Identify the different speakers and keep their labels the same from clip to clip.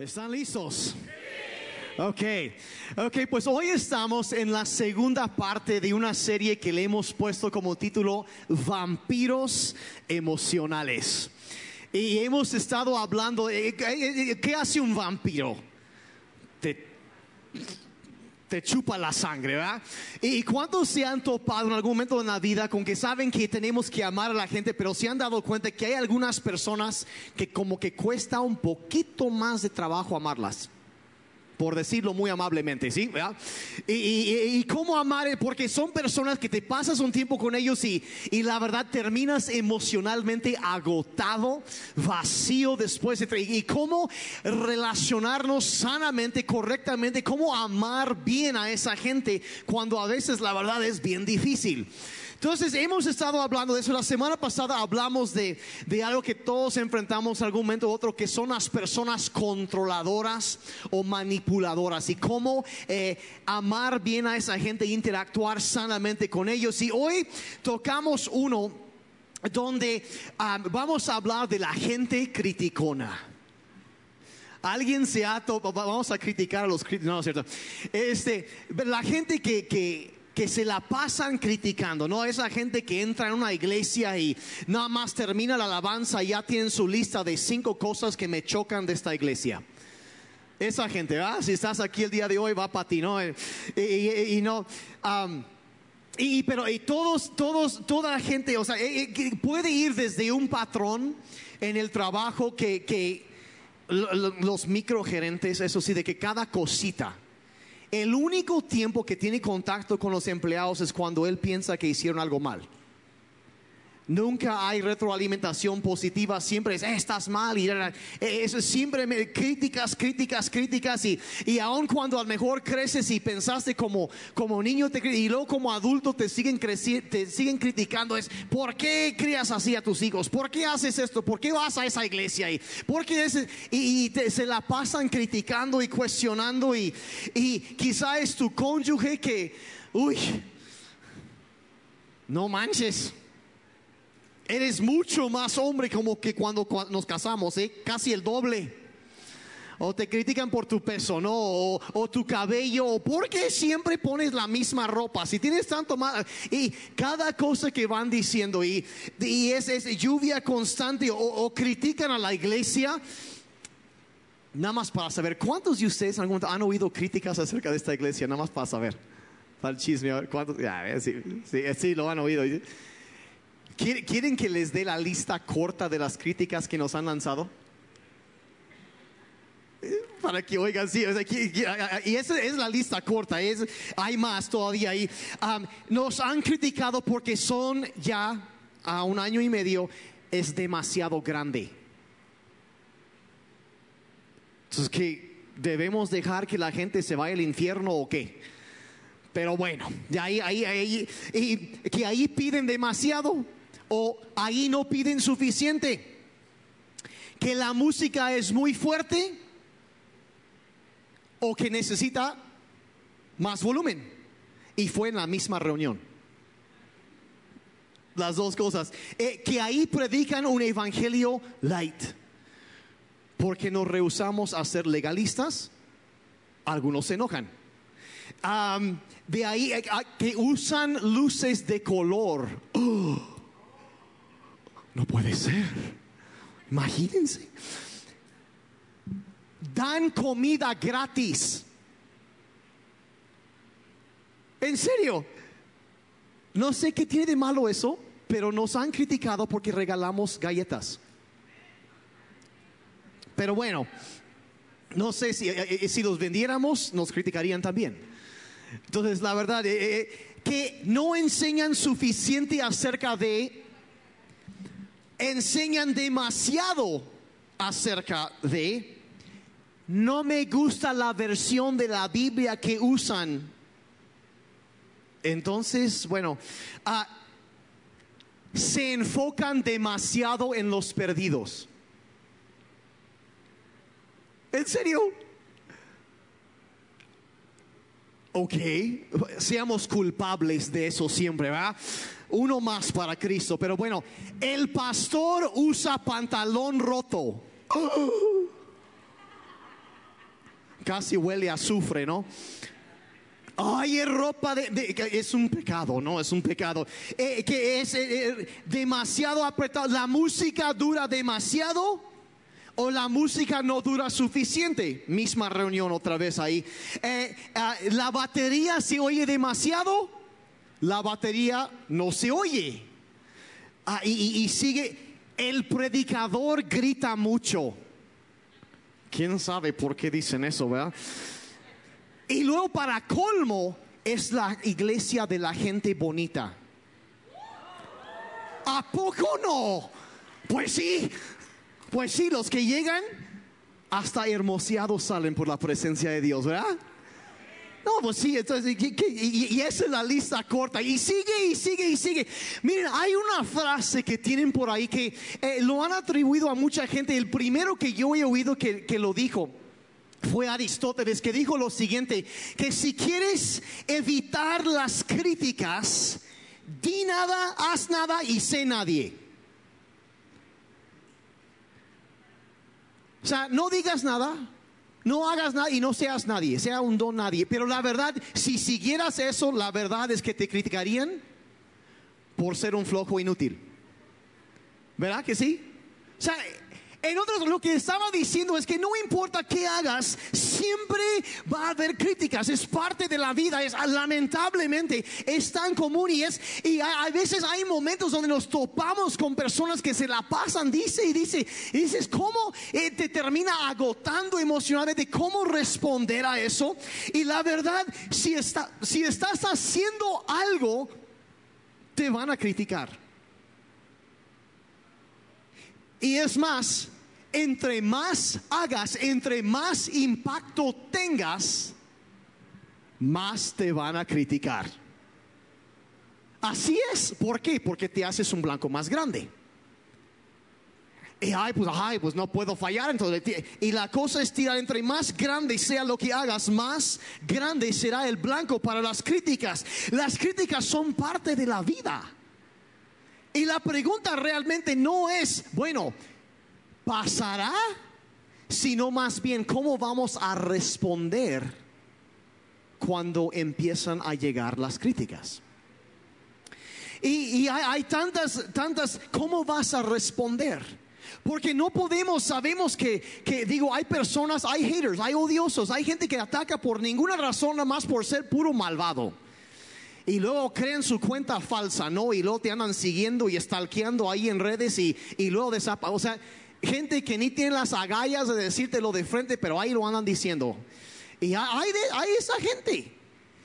Speaker 1: ¿Están listos? Ok, ok, pues hoy estamos en la segunda parte de una serie que le hemos puesto como título Vampiros Emocionales. Y hemos estado hablando, de, ¿qué hace un vampiro? Te, te chupa la sangre, ¿verdad? ¿Y cuántos se han topado en algún momento de la vida con que saben que tenemos que amar a la gente, pero se han dado cuenta que hay algunas personas que como que cuesta un poquito más de trabajo amarlas? Por decirlo muy amablemente, ¿sí? Y, cómo amar, porque son personas que te pasas un tiempo con ellos y, y la verdad terminas emocionalmente agotado, vacío después. y cómo relacionarnos sanamente, correctamente, cómo amar bien a esa gente cuando a veces la verdad es bien difícil. Entonces hemos estado hablando de eso. La semana pasada hablamos de, algo que todos enfrentamos algún momento u otro, que son las personas controladoras o manipuladoras y cómo eh, amar bien a esa gente e interactuar sanamente con ellos. Y hoy tocamos uno donde vamos a hablar de la gente criticona. Alguien se ha vamos a criticar a los críticos, no, es cierto. Este, la gente que, que que se la pasan criticando, ¿no? Esa gente que entra en una iglesia y nada más termina la alabanza y ya tienen su lista de cinco cosas que me chocan de esta iglesia. Esa gente, ¿verdad? Si estás aquí el día de hoy, va para ti, ¿no? Y, no. y pero y todos, todos, toda la gente, o sea, eh, eh, puede ir desde un patrón en el trabajo que, que los microgerentes, eso sí, de que cada cosita el único tiempo que tiene contacto con los empleados es cuando él piensa que hicieron algo mal. Nunca hay retroalimentación positiva, siempre es, eh, estás mal, y eh, eso siempre me, críticas, críticas, críticas, y, y aun cuando a lo mejor creces y pensaste como, como niño, te, y luego como adulto te siguen, te siguen criticando, es, ¿por qué crías así a tus hijos? ¿Por qué haces esto? ¿Por qué vas a esa iglesia? ¿Y, por qué y, se la pasan criticando y cuestionando, y, y quizá es tu cónyuge que, uy, no manches Eres mucho más hombre como que cuando nos casamos, ¿eh? casi el doble. O te critican por tu peso, ¿no? O, tu cabello. O porque siempre pones la misma ropa. Si tienes tanto más. Y cada cosa que van diciendo. Y, y es, lluvia constante. O, critican a la iglesia. Nada más para saber. ¿Cuántos de ustedes han oído críticas acerca de esta iglesia? Nada más para saber. Para el chisme. ¿Cuántos? sí, sí, sí, lo han oído. ¿Quieren que les dé la lista corta de las críticas que nos han lanzado? Eh, para que oigan, sí, y esa es la lista corta, es, hay más todavía ahí. nos han criticado porque son ya a un año y medio, es demasiado grande. Entonces, ¿qué? ¿Debemos dejar que la gente se vaya al infierno o qué? Pero bueno, ahí, ahí, ahí, y que ahí piden demasiado o ahí no piden suficiente. Que la música es muy fuerte o que necesita más volumen. Y fue en la misma reunión. Las dos cosas. Eh, que ahí predican un evangelio light. Porque nos rehusamos a ser legalistas. Algunos se enojan. de ahí eh, que usan luces de color. Oh, no puede ser. Imagínense. Dan comida gratis. En serio. No sé qué tiene de malo eso, pero nos han criticado porque regalamos galletas. Pero bueno, no sé si, eh, eh, si los vendiéramos, nos criticarían también. Entonces, la verdad, eh, que no enseñan suficiente acerca de enseñan demasiado acerca de, no me gusta la versión de la Biblia que usan. Entonces, bueno, ah, se enfocan demasiado en los perdidos. ¿En serio? Ok, seamos culpables de eso siempre, ¿verdad? Uno más para Cristo. Pero bueno, el pastor usa pantalón roto. Casi huele a azufre, ¿no? Ay, es ropa de, es un pecado, no, es un pecado. Eh, que es eh, eh, demasiado apretado. La música dura demasiado o la música no dura suficiente. Misma reunión otra vez ahí. Ah, la batería se oye demasiado. La batería no se oye. Ah, y sigue. El predicador grita mucho. ¿Quién sabe por qué dicen eso, verdad? Y luego para colmo es la iglesia de la gente bonita. ¿A poco no? Pues sí, pues sí, los que llegan hasta hermoseados salen por la presencia de Dios, ¿verdad? No, pues sí, entonces, y, esa es la lista corta. Y sigue, y sigue, y sigue. Miren, hay una frase que tienen por ahí que eh, lo han atribuido a mucha gente. El primero que yo he oído que, que lo dijo fue Aristóteles que dijo lo siguiente, que si quieres evitar las críticas, di nada, haz nada y sé nadie. O sea, no digas nada, no hagas nada y no seas nadie, sea un don nadie. Pero la verdad, si siguieras eso, la verdad es que te criticarían por ser un flojo inútil. ¿Verdad que sí? O sea, en otros, lo que estaba diciendo es que no importa qué hagas, siempre va a haber críticas. Es parte de la vida, es lamentablemente es tan común y es y a, veces hay momentos donde nos topamos con personas que se la pasan, dice y dice, y dices cómo eh, te termina agotando emocionalmente, cómo responder a eso. Y la verdad, si está, si estás haciendo algo, te van a criticar. Y es más, entre más hagas, entre más impacto tengas, más te van a criticar. Así es. ¿Por qué? Porque te haces un blanco más grande. Y ay, pues, ay, pues no puedo fallar. Entonces, y la cosa es tirar entre más grande sea lo que hagas, más grande será el blanco para las críticas. Las críticas son parte de la vida. Y la pregunta realmente no es, bueno, ¿pasará? Sino más bien, ¿cómo vamos a responder cuando empiezan a llegar las críticas? Y, hay, tantas, tantas, ¿cómo vas a responder? Porque no podemos, sabemos que, que, digo, hay personas, hay haters, hay odiosos, hay gente que ataca por ninguna razón, nada más por ser puro malvado y luego creen su cuenta falsa, ¿no? Y luego te andan siguiendo y stalkeando ahí en redes y, y luego desaparecen. O sea, gente que ni tiene las agallas de decírtelo de frente, pero ahí lo andan diciendo. Y hay, hay esa gente.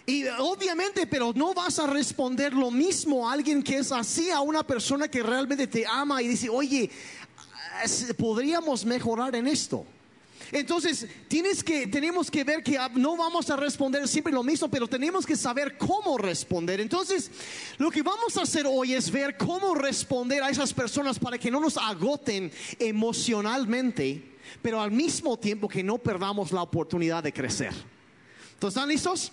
Speaker 1: Y obviamente, pero no vas a responder lo mismo a alguien que es así, a una persona que realmente te ama y dice, oye, podríamos mejorar en esto. Entonces, tienes que, tenemos que ver que no vamos a responder siempre lo mismo, pero tenemos que saber cómo responder. Entonces, lo que vamos a hacer hoy es ver cómo responder a esas personas para que no nos agoten emocionalmente, pero al mismo tiempo que no perdamos la oportunidad de crecer. ¿Entonces, ¿están listos?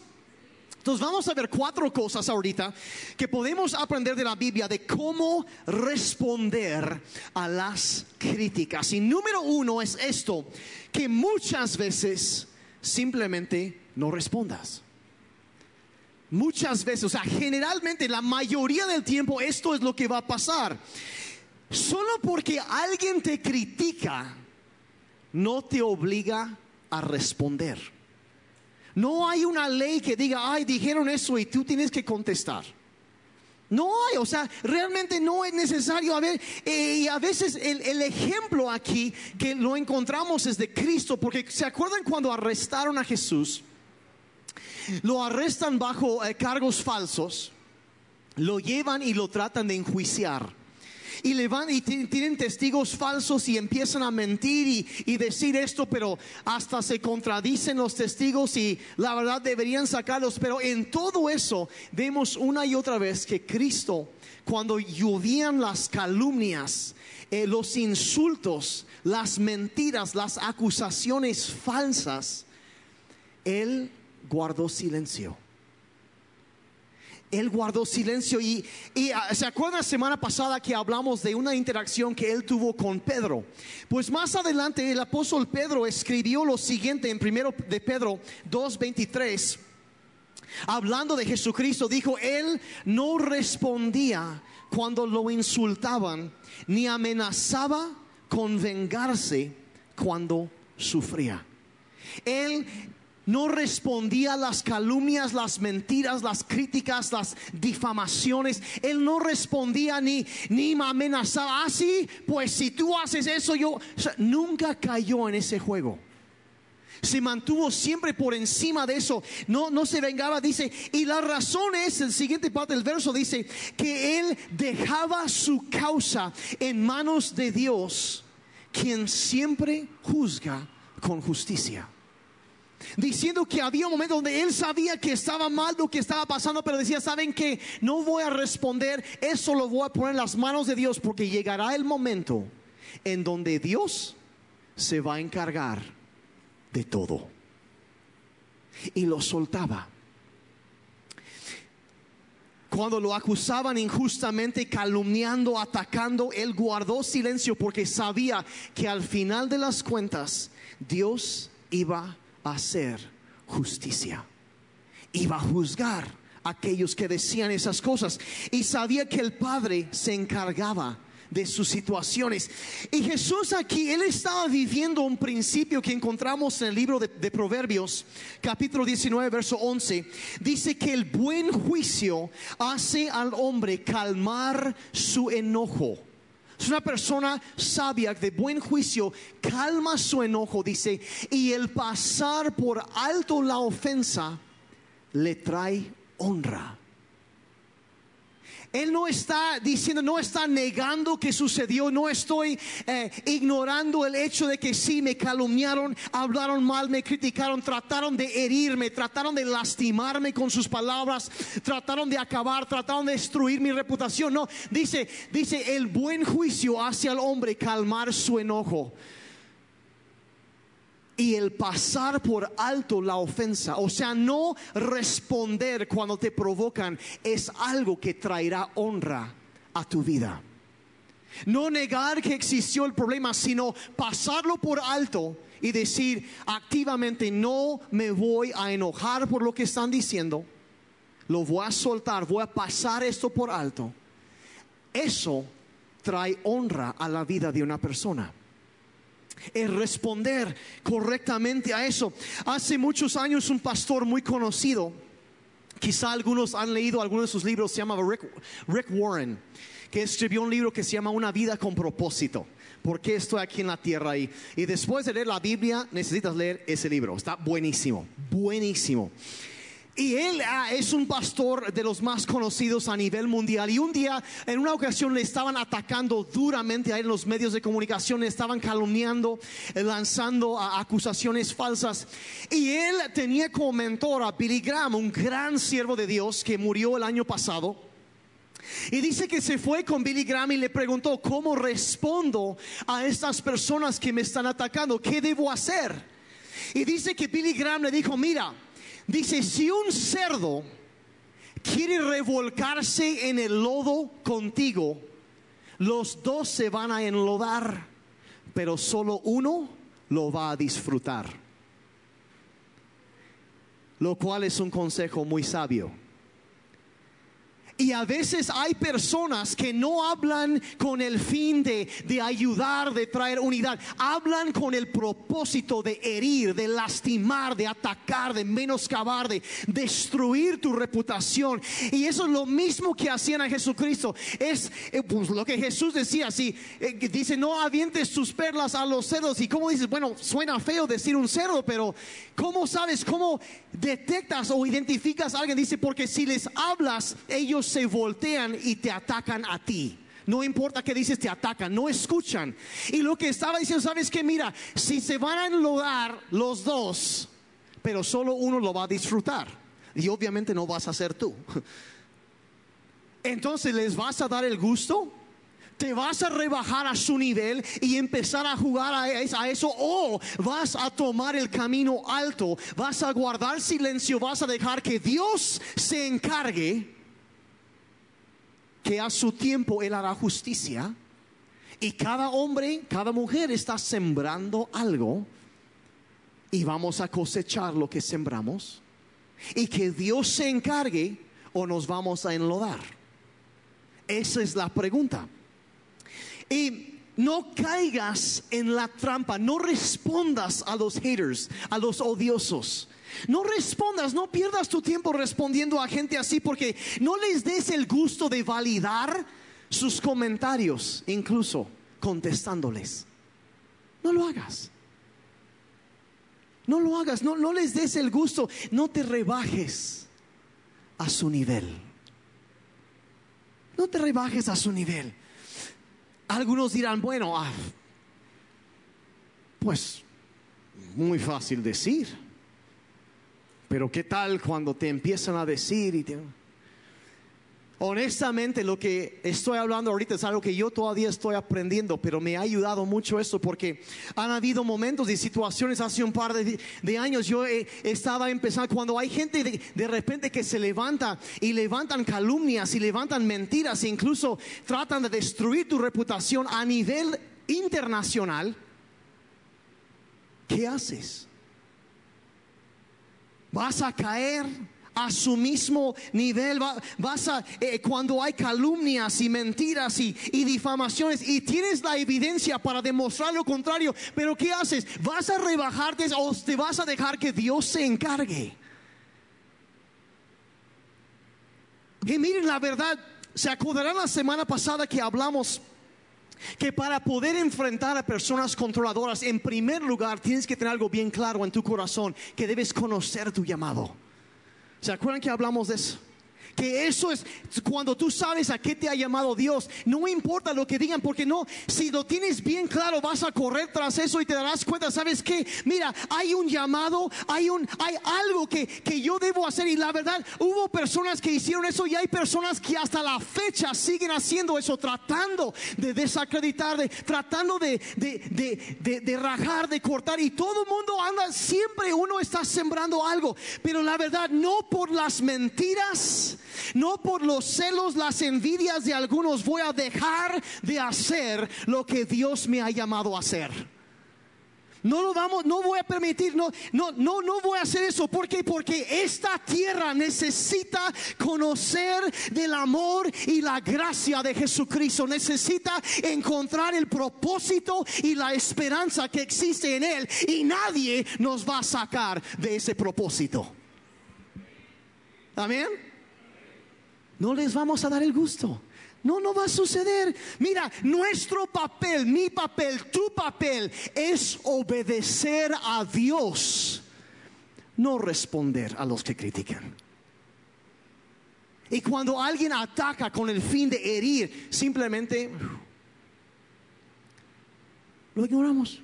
Speaker 1: Entonces vamos a ver cuatro cosas ahorita que podemos aprender de la Biblia de cómo responder a las críticas. Y número uno es esto, que muchas veces simplemente no respondas. Muchas veces, o sea, generalmente la mayoría del tiempo esto es lo que va a pasar. Solo porque alguien te critica, no te obliga a responder. No hay una ley que diga, ay, dijeron eso y tú tienes que contestar. No hay, o sea, realmente no es necesario. A ver, eh, y a veces el, ejemplo aquí que lo encontramos es de Cristo, porque ¿se acuerdan cuando arrestaron a Jesús? Lo arrestan bajo eh, cargos falsos, lo llevan y lo tratan de enjuiciar y le van y tienen testigos falsos y empiezan a mentir y, decir esto, pero hasta se contradicen los testigos y la verdad deberían sacarlos. Pero en todo eso vemos una y otra vez que Cristo, cuando llovían las calumnias, eh, los insultos, las mentiras, las acusaciones falsas, Él guardó silencio. Él guardó silencio y, ah, se acuerdan la semana pasada que hablamos de una interacción que él tuvo con Pedro. Pues más adelante el apóstol Pedro escribió lo siguiente en primero de Pedro 2:23. Hablando de Jesucristo, dijo, él no respondía cuando lo insultaban, ni amenazaba con vengarse cuando sufría. Él no respondía a las calumnias, las mentiras, las críticas, las difamaciones. Él no respondía ni, ni me amenazaba. Así, ah, pues si tú haces eso, yo nunca cayó en ese juego. Se mantuvo siempre por encima de eso. No, no se vengaba, dice. Y la razón es, el siguiente parte del verso dice, que él dejaba su causa en manos de Dios, quien siempre juzga con justicia diciendo que había un momento donde él sabía que estaba mal lo que estaba pasando, pero decía, ¿saben que No voy a responder, eso lo voy a poner en las manos de Dios porque llegará el momento en donde Dios se va a encargar de todo. Y lo soltaba. Cuando lo acusaban injustamente, calumniando, atacando, él guardó silencio porque sabía que al final de las cuentas Dios iba hacer justicia. Iba a juzgar a aquellos que decían esas cosas. Y sabía que el Padre se encargaba de sus situaciones. Y Jesús aquí, él estaba viviendo un principio que encontramos en el libro de, de, Proverbios, capítulo 19, verso 11. Dice que el buen juicio hace al hombre calmar su enojo. Es una persona sabia, de buen juicio, calma su enojo, dice, y el pasar por alto la ofensa le trae honra. Él no está diciendo, no está negando que sucedió, no estoy eh, ignorando el hecho de que sí me calumniaron, hablaron mal, me criticaron, trataron de herirme, trataron de lastimarme con sus palabras, trataron de acabar, trataron de destruir mi reputación. No, dice, dice, el buen juicio hacia el hombre calmar su enojo y el pasar por alto la ofensa, o sea, no responder cuando te provocan, es algo que traerá honra a tu vida. No negar que existió el problema, sino pasarlo por alto y decir activamente, no me voy a enojar por lo que están diciendo, lo voy a soltar, voy a pasar esto por alto. Eso trae honra a la vida de una persona el responder correctamente a eso. Hace muchos años un pastor muy conocido, quizá algunos han leído algunos de sus libros, se llama Rick, Warren, que escribió un libro que se llama Una vida con propósito. ¿Por qué estoy aquí en la tierra? Y, y después de leer la Biblia necesitas leer ese libro. Está buenísimo, buenísimo. Y él ah, es un pastor de los más conocidos a nivel mundial. Y un día, en una ocasión, le estaban atacando duramente en los medios de comunicación, le estaban calumniando, eh, lanzando acusaciones falsas. Y él tenía como mentor a Billy Graham, un gran siervo de Dios que murió el año pasado. Y dice que se fue con Billy Graham y le preguntó, ¿cómo respondo a estas personas que me están atacando? ¿Qué debo hacer? Y dice que Billy Graham le dijo, mira, Dice, si un cerdo quiere revolcarse en el lodo contigo, los dos se van a enlodar, pero solo uno lo va a disfrutar. Lo cual es un consejo muy sabio. Y a veces hay personas que no hablan con el fin de, ayudar, de traer unidad. Hablan con el propósito de herir, de lastimar, de atacar, de menoscabar, de destruir tu reputación. Y eso es lo mismo que hacían a Jesucristo. Es eh, pues, lo que Jesús decía. Si eh, dice, no avientes tus perlas a los cerdos. Y como dices, bueno, suena feo decir un cerdo, pero ¿cómo sabes, cómo detectas o identificas a alguien? Dice, porque si les hablas, ellos se voltean y te atacan a ti. No importa qué dices, te atacan, no escuchan. Y lo que estaba diciendo, ¿sabes que Mira, si se van a enlodar los dos, pero solo uno lo va a disfrutar. Y obviamente no vas a ser tú. Entonces, ¿les vas a dar el gusto? te vas a rebajar a su nivel y empezar a jugar a eso o vas a tomar el camino alto, vas a guardar silencio, vas a dejar que Dios se encargue que a su tiempo Él hará justicia y cada hombre, cada mujer está sembrando algo y vamos a cosechar lo que sembramos y que Dios se encargue o nos vamos a enlodar. Esa es la pregunta. Y no caigas en la trampa, no respondas a los haters, a los odiosos. No respondas, no pierdas tu tiempo respondiendo a gente así porque no les des el gusto de validar sus comentarios, incluso contestándoles. No lo hagas. No lo hagas, no, no les des el gusto, no te rebajes a su nivel. No te rebajes a su nivel. Algunos dirán, bueno, ah, pues muy fácil decir. Pero ¿qué tal cuando te empiezan a decir y te... Honestamente, lo que estoy hablando ahorita es algo que yo todavía estoy aprendiendo, pero me ha ayudado mucho esto porque han habido momentos y situaciones hace un par de, años. Yo estaba empezando, cuando hay gente de, de, repente que se levanta y levantan calumnias y levantan mentiras e incluso tratan de destruir tu reputación a nivel internacional, ¿qué haces? ¿Vas a caer? a su mismo nivel. Vas a, eh, cuando hay calumnias y mentiras y, y, difamaciones y tienes la evidencia para demostrar lo contrario, pero ¿qué haces? ¿Vas a rebajarte o te vas a dejar que Dios se encargue? Y miren la verdad, se acordarán la semana pasada que hablamos que para poder enfrentar a personas controladoras, en primer lugar tienes que tener algo bien claro en tu corazón, que debes conocer tu llamado. ¿Se acuerdan que hablamos de eso? Que eso es cuando tú sabes a qué te ha llamado Dios. No importa lo que digan, porque no, si lo tienes bien claro, vas a correr tras eso y te darás cuenta, ¿sabes qué? Mira, hay un llamado, hay un, hay algo que, que yo debo hacer. Y la verdad, hubo personas que hicieron eso y hay personas que hasta la fecha siguen haciendo eso, tratando de desacreditar, de, tratando de, de, de, de rajar, de cortar. Y todo el mundo anda, siempre uno está sembrando algo. Pero la verdad, no por las mentiras no por los celos, las envidias de algunos voy a dejar de hacer lo que Dios me ha llamado a hacer. No lo vamos, no voy a permitir, no, no, no, no voy a hacer eso. ¿Por qué? Porque esta tierra necesita conocer del amor y la gracia de Jesucristo. Necesita encontrar el propósito y la esperanza que existe en Él. Y nadie nos va a sacar de ese propósito. Amén no les vamos a dar el gusto. No, no va a suceder. Mira, nuestro papel, mi papel, tu papel es obedecer a Dios, no responder a los que critican. Y cuando alguien ataca con el fin de herir, simplemente lo ignoramos,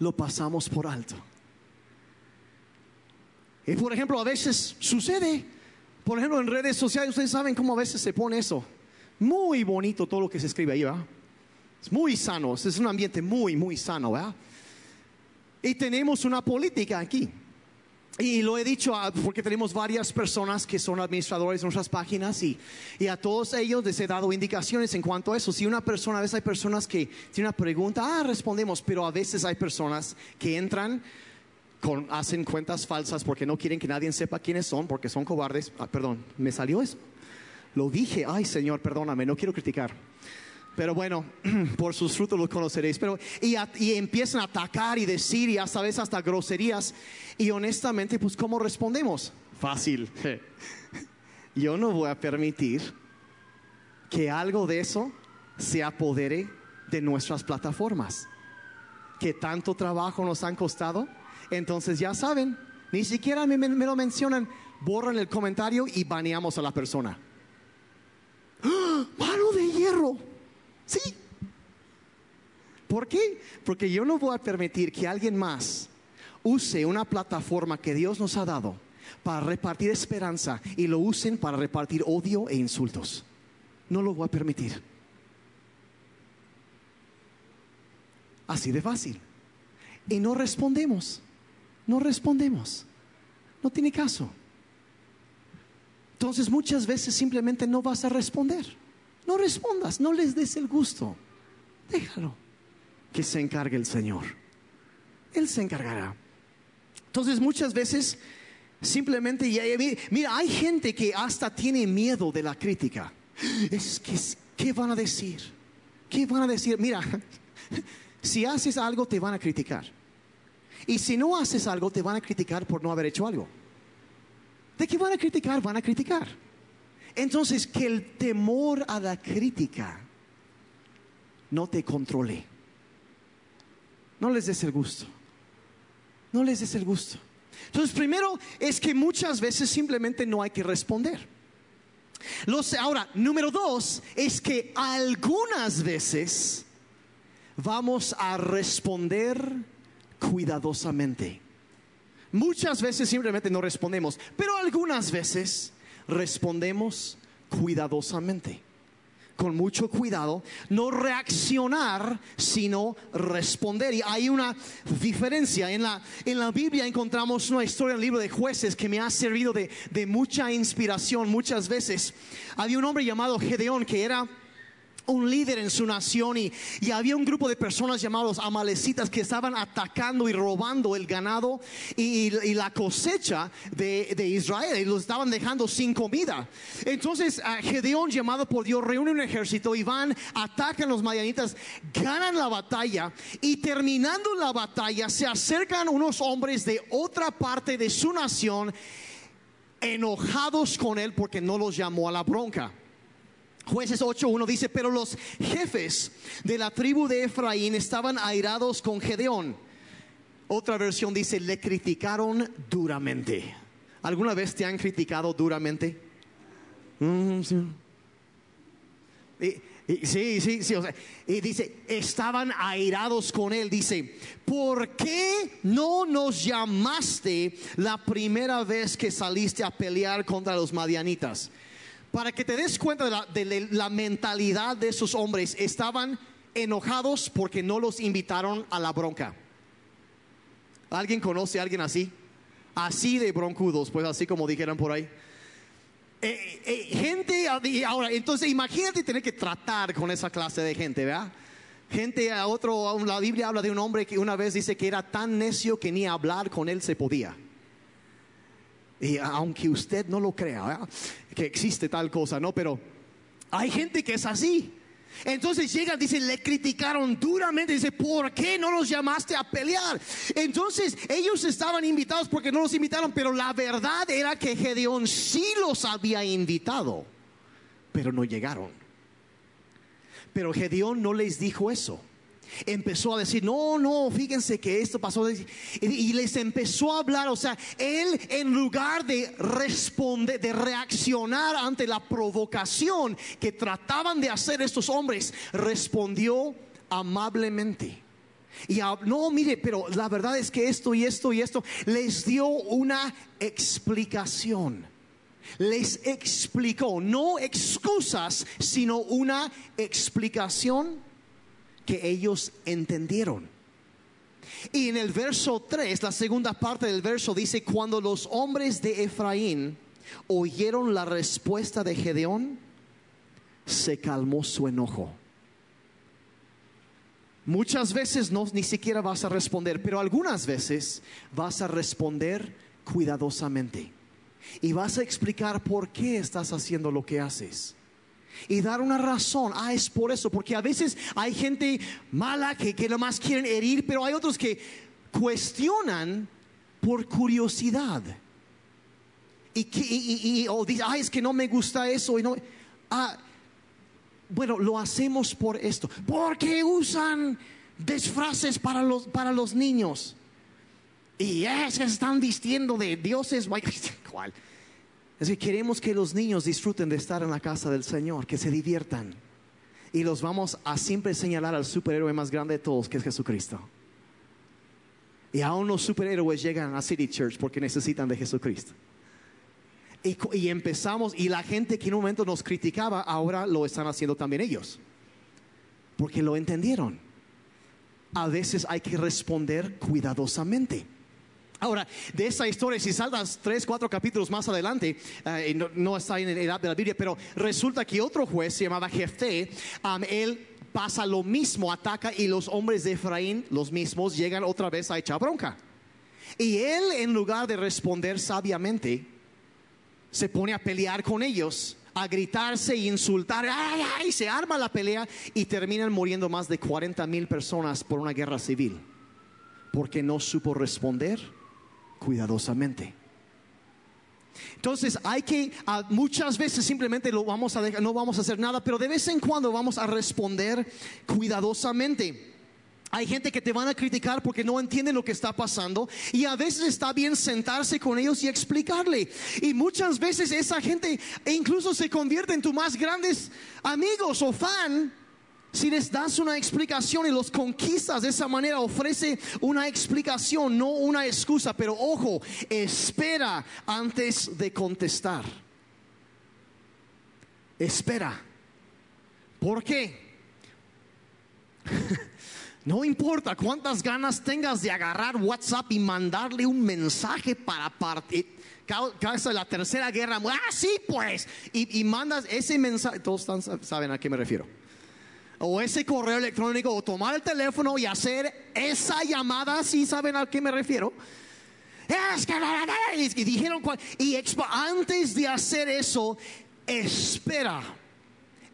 Speaker 1: lo pasamos por alto. Y por ejemplo, a veces sucede por ejemplo, en redes sociales, ustedes saben cómo a veces se pone eso. Muy bonito todo lo que se escribe ahí, ¿verdad? Es muy sano, es un ambiente muy, muy sano, ¿verdad? Y tenemos una política aquí. Y lo he dicho porque tenemos varias personas que son administradores de nuestras páginas y, y, a todos ellos les he dado indicaciones en cuanto a eso. Si una persona, a veces hay personas que tienen una pregunta, ah, respondemos, pero a veces hay personas que entran hacen cuentas falsas porque no quieren que nadie sepa quiénes son, porque son cobardes. Ah, perdón, me salió eso. Lo dije, ay Señor, perdóname, no quiero criticar. Pero bueno, por sus frutos los conoceréis. Pero, y, y, empiezan a atacar y decir, y hasta veces hasta groserías. Y honestamente, pues, ¿cómo respondemos? Fácil. Yo no voy a permitir que algo de eso se apodere de nuestras plataformas. Que tanto trabajo nos han costado entonces ya saben, ni siquiera me, lo mencionan, borran el comentario y baneamos a la persona. ¡Ah! Mano de hierro. Sí. ¿Por qué? Porque yo no voy a permitir que alguien más use una plataforma que Dios nos ha dado para repartir esperanza y lo usen para repartir odio e insultos. No lo voy a permitir. Así de fácil. Y no respondemos no respondemos. No tiene caso. Entonces muchas veces simplemente no vas a responder. No respondas, no les des el gusto. Déjalo. Que se encargue el Señor. Él se encargará. Entonces muchas veces simplemente, mira, hay gente que hasta tiene miedo de la crítica. Es que, ¿qué van a decir? ¿Qué van a decir? Mira, si haces algo te van a criticar. Y si no haces algo te van a criticar por no haber hecho algo. ¿De qué van a criticar? Van a criticar. Entonces, que el temor a la crítica no te controle. No les des el gusto. No les des el gusto. Entonces, primero es que muchas veces simplemente no hay que responder. ahora, número dos es que algunas veces vamos a responder cuidadosamente. Muchas veces simplemente no respondemos, pero algunas veces respondemos cuidadosamente con mucho cuidado, no reaccionar, sino responder. Y hay una diferencia. En la, en la Biblia encontramos una historia en el libro de jueces que me ha servido de, de mucha inspiración muchas veces. Había un hombre llamado Gedeón que era un líder en su nación y, había un grupo de personas llamados amalecitas que estaban atacando y robando el ganado y, la cosecha de, Israel y los estaban dejando sin comida. Entonces Gedeón llamado por Dios reúne un ejército y van, atacan los madianitas, ganan la batalla y terminando la batalla se acercan unos hombres de otra parte de su nación enojados con él porque no los llamó a la bronca. Jueces 8.1 dice, pero los jefes de la tribu de Efraín estaban airados con Gedeón. Otra versión dice, le criticaron duramente. ¿Alguna vez te han criticado duramente? Mm, sí. sí, sí, sí. y dice, estaban airados con él. Dice, ¿por qué no nos llamaste la primera vez que saliste a pelear contra los madianitas? Para que te des cuenta de la, mentalidad de esos hombres, estaban enojados porque no los invitaron a la bronca. ¿Alguien conoce a alguien así? Así de broncudos, pues así como dijeron por ahí. Eh, eh, gente, ahora, entonces imagínate tener que tratar con esa clase de gente, ¿verdad? Gente a otro, la Biblia habla de un hombre que una vez dice que era tan necio que ni hablar con él se podía. Y aunque usted no lo crea, que existe tal cosa, ¿no? Pero hay gente que es así. Entonces llegan, dicen, le criticaron duramente, dice, ¿por qué no los llamaste a pelear? Entonces ellos estaban invitados porque no los invitaron, pero la verdad era que Gedeón sí los había invitado, pero no llegaron. Pero Gedeón no les dijo eso empezó a decir, no, no, fíjense que esto pasó. Y les empezó a hablar, o sea, él en lugar de responder, de reaccionar ante la provocación que trataban de hacer estos hombres, respondió amablemente. Y no, mire, pero la verdad es que esto y esto y esto les dio una explicación. Les explicó, no excusas, sino una explicación que ellos entendieron. Y en el verso 3, la segunda parte del verso dice, cuando los hombres de Efraín oyeron la respuesta de Gedeón, se calmó su enojo. Muchas veces no ni siquiera vas a responder, pero algunas veces vas a responder cuidadosamente y vas a explicar por qué estás haciendo lo que haces y dar una razón. Ah, es por eso, porque a veces hay gente mala que, que más quieren herir, pero hay otros que cuestionan por curiosidad. Y, y, o dicen, ah, es que no me gusta eso. Y no, ah, bueno, lo hacemos por esto. Porque usan disfraces para los, para los niños. Y es que están vistiendo de dioses. ¿Cuál? Es que queremos que los niños disfruten de estar en la casa del Señor, que se diviertan. Y los vamos a siempre señalar al superhéroe más grande de todos, que es Jesucristo. Y aún los superhéroes llegan a City Church porque necesitan de Jesucristo. Y, y, empezamos, y la gente que en un momento nos criticaba, ahora lo están haciendo también ellos. Porque lo entendieron. A veces hay que responder cuidadosamente. Ahora, de esa historia, si saltas tres, cuatro capítulos más adelante, eh, no, está en el de la Biblia, pero resulta que otro juez se llamaba Jefté, um, él pasa lo mismo, ataca y los hombres de Efraín, los mismos, llegan otra vez a echar bronca. Y él, en lugar de responder sabiamente, se pone a pelear con ellos, a gritarse e insultar, ¡ay, ay! Se arma la pelea y terminan muriendo más de 40 mil personas por una guerra civil, porque no supo responder cuidadosamente. Entonces hay que muchas veces simplemente lo vamos a dejar, no vamos a hacer nada, pero de vez en cuando vamos a responder cuidadosamente. Hay gente que te van a criticar porque no entienden lo que está pasando y a veces está bien sentarse con ellos y explicarle. Y muchas veces esa gente incluso se convierte en tus más grandes amigos o fan si les das una explicación y los conquistas de esa manera, ofrece una explicación, no una excusa, pero ojo, espera antes de contestar. Espera. ¿Por qué? No importa cuántas ganas tengas de agarrar WhatsApp y mandarle un mensaje para partir. Causa la tercera guerra. Ah, sí, pues. Y, y mandas ese mensaje. Todos saben a qué me refiero o ese correo electrónico o tomar el teléfono y hacer esa llamada, si saben a qué me refiero. Y dijeron, y antes de hacer eso, espera,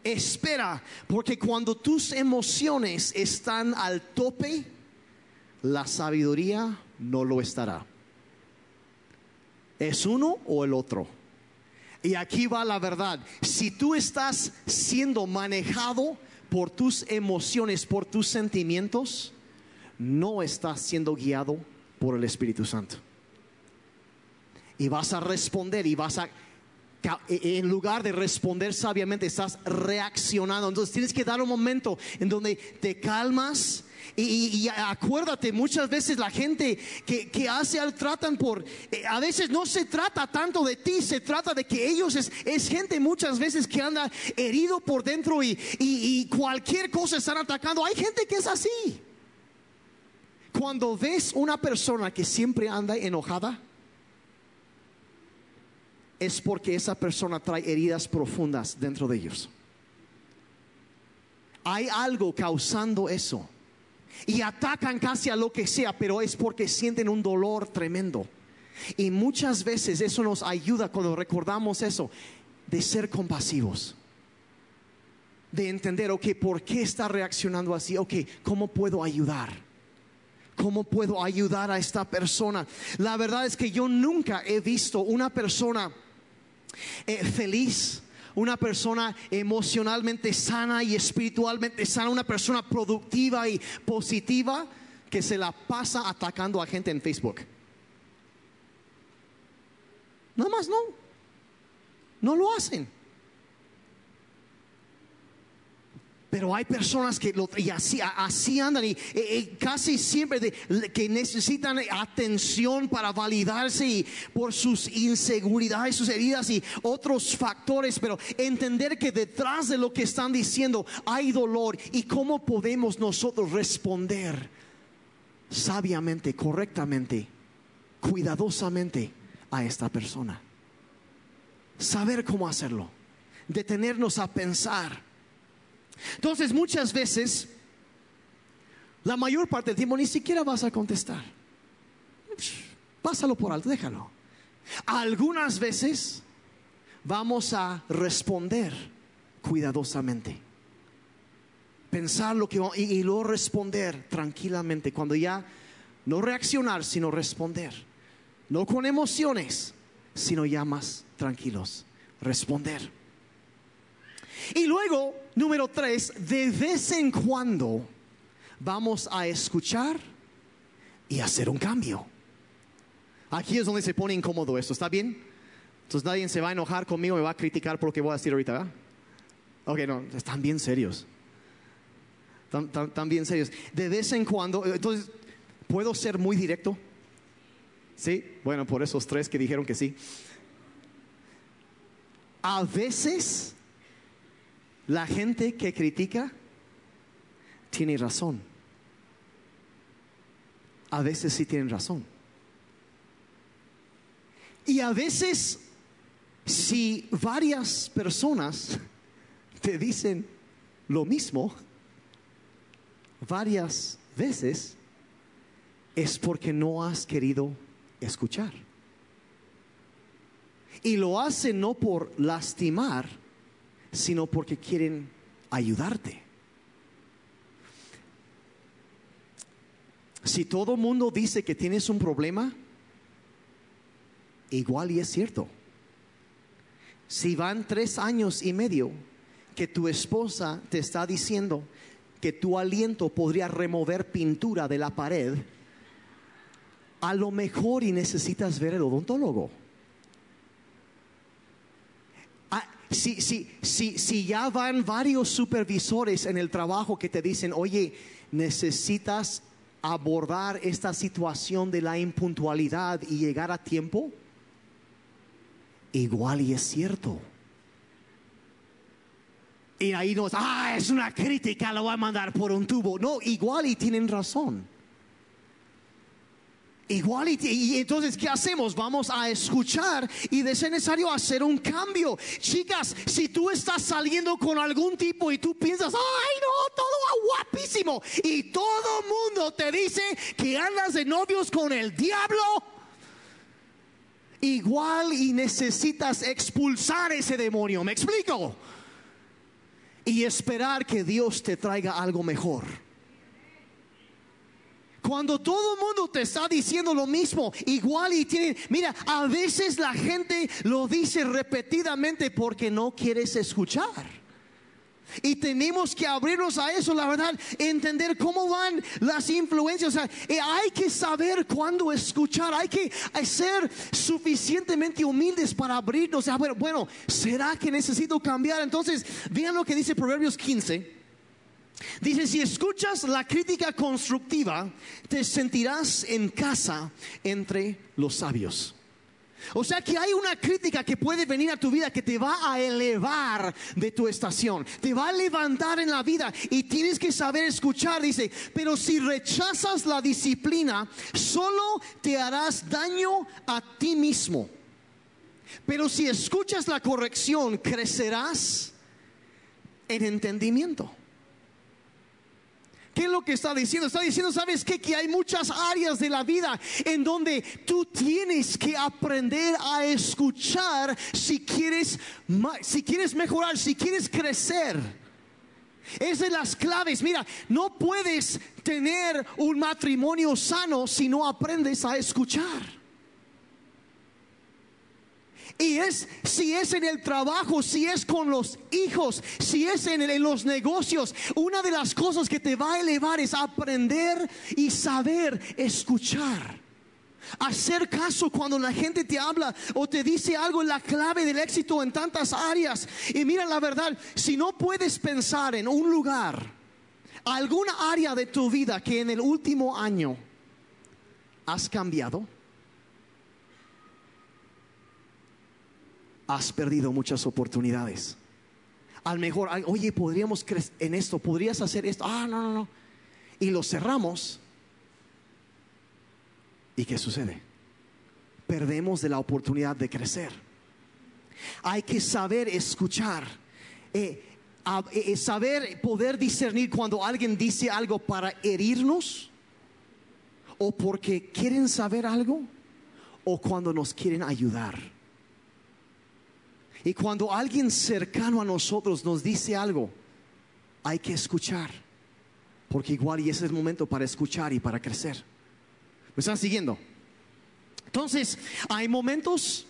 Speaker 1: espera, porque cuando tus emociones están al tope, la sabiduría no lo estará. ¿Es uno o el otro? Y aquí va la verdad. Si tú estás siendo manejado por tus emociones, por tus sentimientos, no estás siendo guiado por el Espíritu Santo. Y vas a responder y vas a en lugar de responder sabiamente, estás reaccionando. Entonces tienes que dar un momento en donde te calmas y, acuérdate, muchas veces la gente que, que hace, tratan por, eh, a veces no se trata tanto de ti, se trata de que ellos es, gente muchas veces que anda herido por dentro y, y cualquier cosa están atacando. Hay gente que es así. Cuando ves una persona que siempre anda enojada, es porque esa persona trae heridas profundas dentro de ellos. Hay algo causando eso y atacan casi a lo que sea, pero es porque sienten un dolor tremendo. Y muchas veces eso nos ayuda cuando recordamos eso, de ser compasivos. De entender, ok, ¿por qué está reaccionando así? Ok, ¿cómo puedo ayudar? ¿Cómo puedo ayudar a esta persona? La verdad es que yo nunca he visto una persona eh, feliz una persona emocionalmente sana y espiritualmente sana, una persona productiva y positiva que se la pasa atacando a gente en Facebook. Nada más no. No lo hacen. Pero hay personas que y así, así andan y, casi siempre que necesitan atención para validarse y por sus inseguridades, sus heridas y otros factores, pero entender que detrás de lo que están diciendo hay dolor y cómo podemos nosotros responder sabiamente, correctamente, cuidadosamente a esta persona. Saber cómo hacerlo, detenernos a pensar entonces muchas veces, la mayor parte del tiempo ni siquiera vas a contestar. Pásalo por alto, déjalo. Algunas veces vamos a responder cuidadosamente. Pensar lo que y, y luego responder tranquilamente. Cuando ya no reaccionar, sino responder. No con emociones, sino ya más tranquilos. Responder. Y luego, número tres, de vez en cuando vamos a escuchar y hacer un cambio. Aquí es donde se pone incómodo esto, ¿está bien? Entonces nadie se va a enojar conmigo, me va a criticar por lo que voy a decir ahorita, ¿verdad? Ok, no, están bien serios. Están, bien serios. De vez en cuando, entonces, ¿puedo ser muy directo? Sí, bueno, por esos tres que dijeron que sí. A veces la gente que critica tiene razón. A veces sí tienen razón. Y a veces, si varias personas te dicen lo mismo, varias veces, es porque no has querido escuchar. Y lo hacen no por lastimar, sino porque quieren ayudarte. Si todo mundo dice que tienes un problema, igual y es cierto. Si van tres años y medio que tu esposa te está diciendo que tu aliento podría remover pintura de la pared, a lo mejor y necesitas ver el odontólogo. Ah, si, si, si, si ya van varios supervisores en el trabajo que te dicen, oye, necesitas abordar esta situación de la impuntualidad y llegar a tiempo, igual y es cierto. Y ahí nos, ah, es una crítica, lo voy a mandar por un tubo. No, igual y tienen razón. Igual y, entonces, ¿qué hacemos? Vamos a escuchar y de ser necesario hacer un cambio. Chicas, si tú estás saliendo con algún tipo y tú piensas, ay no, todo guapísimo, y todo mundo te dice que andas de novios con el diablo, igual y necesitas expulsar ese demonio, ¿me explico? Y esperar que Dios te traiga algo mejor. Cuando todo el mundo te está diciendo lo mismo, igual y tienen, mira, a veces la gente lo dice repetidamente porque no quieres escuchar. Y tenemos que abrirnos a eso, la verdad, entender cómo van las influencias. O sea, eh, hay que saber cuándo escuchar, hay que ser suficientemente humildes para abrirnos. A ver, bueno, ¿será que necesito cambiar? Entonces, vean lo que dice Proverbios 15. Dice, si escuchas la crítica constructiva, te sentirás en casa entre los sabios. O sea que hay una crítica que puede venir a tu vida que te va a elevar de tu estación, te va a levantar en la vida y tienes que saber escuchar. Dice, pero si rechazas la disciplina, solo te harás daño a ti mismo. Pero si escuchas la corrección, crecerás en entendimiento. ¿Qué es lo que está diciendo? Está diciendo, ¿sabes qué? Que hay muchas áreas de la vida en donde tú tienes que aprender a escuchar si quieres, si quieres mejorar, si quieres crecer. Es de las claves. Mira, no puedes tener un matrimonio sano si no aprendes a escuchar. Y es si es en el trabajo, si es con los hijos, si es en, los negocios, una de las cosas que te va a elevar es aprender y saber escuchar. Hacer caso cuando la gente te habla o te dice algo la clave del éxito en tantas áreas. Y mira la verdad, si no puedes pensar en un lugar, alguna área de tu vida que en el último año has cambiado has perdido muchas oportunidades. Al mejor, oye, podríamos crecer en esto, podrías hacer esto. Ah, no, no, no. Y lo cerramos. ¿Y qué sucede? Perdemos de la oportunidad de crecer. Hay que saber escuchar. Eh, eh, saber poder discernir cuando alguien dice algo para herirnos o porque quieren saber algo o cuando nos quieren ayudar. Y cuando alguien cercano a nosotros nos dice algo, hay que escuchar. Porque igual y ese es el momento para escuchar y para crecer. ¿Me están siguiendo? Entonces, hay momentos,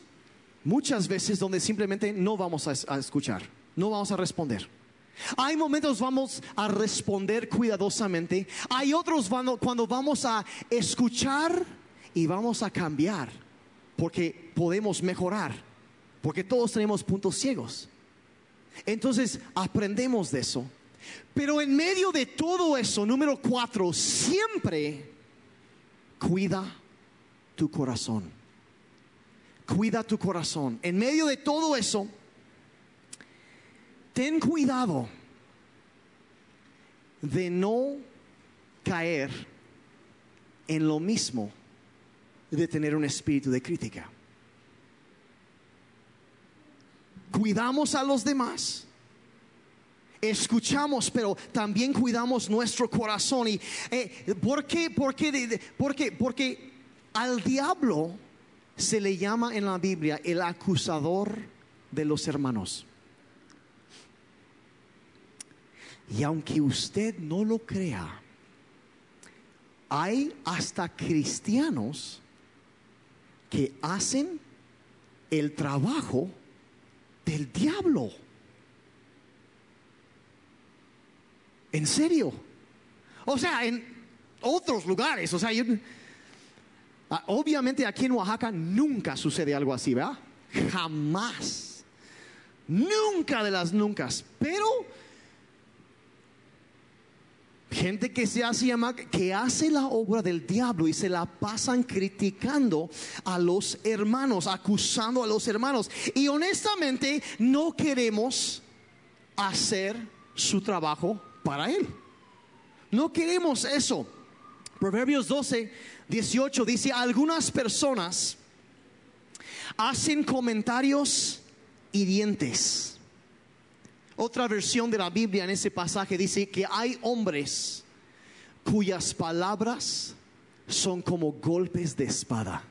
Speaker 1: muchas veces, donde simplemente no vamos a, escuchar, no vamos a responder. Hay momentos vamos a responder cuidadosamente. Hay otros cuando vamos a escuchar y vamos a cambiar, porque podemos mejorar. Porque todos tenemos puntos ciegos. Entonces aprendemos de eso. Pero en medio de todo eso, número cuatro, siempre cuida tu corazón. Cuida tu corazón. En medio de todo eso, ten cuidado de no caer en lo mismo de tener un espíritu de crítica. Cuidamos a los demás. Escuchamos, pero también cuidamos nuestro corazón. ¿Y eh, por qué? ¿Por qué? ¿Por qué? Porque al diablo se le llama en la Biblia el acusador de los hermanos. Y aunque usted no lo crea, hay hasta cristianos que hacen el trabajo del diablo. En serio. O sea, en otros lugares. O sea, obviamente aquí en Oaxaca nunca sucede algo así, ¿verdad? Jamás. Nunca de las nunca. Pero gente que se hace llamar, que hace la obra del diablo y se la pasan criticando a los hermanos, acusando a los hermanos. Y honestamente no queremos hacer su trabajo para Él. No queremos eso. Proverbios 12, 18 dice, algunas personas hacen comentarios hirientes. Otra versión de la Biblia en ese pasaje dice que hay hombres cuyas palabras son como golpes de espada.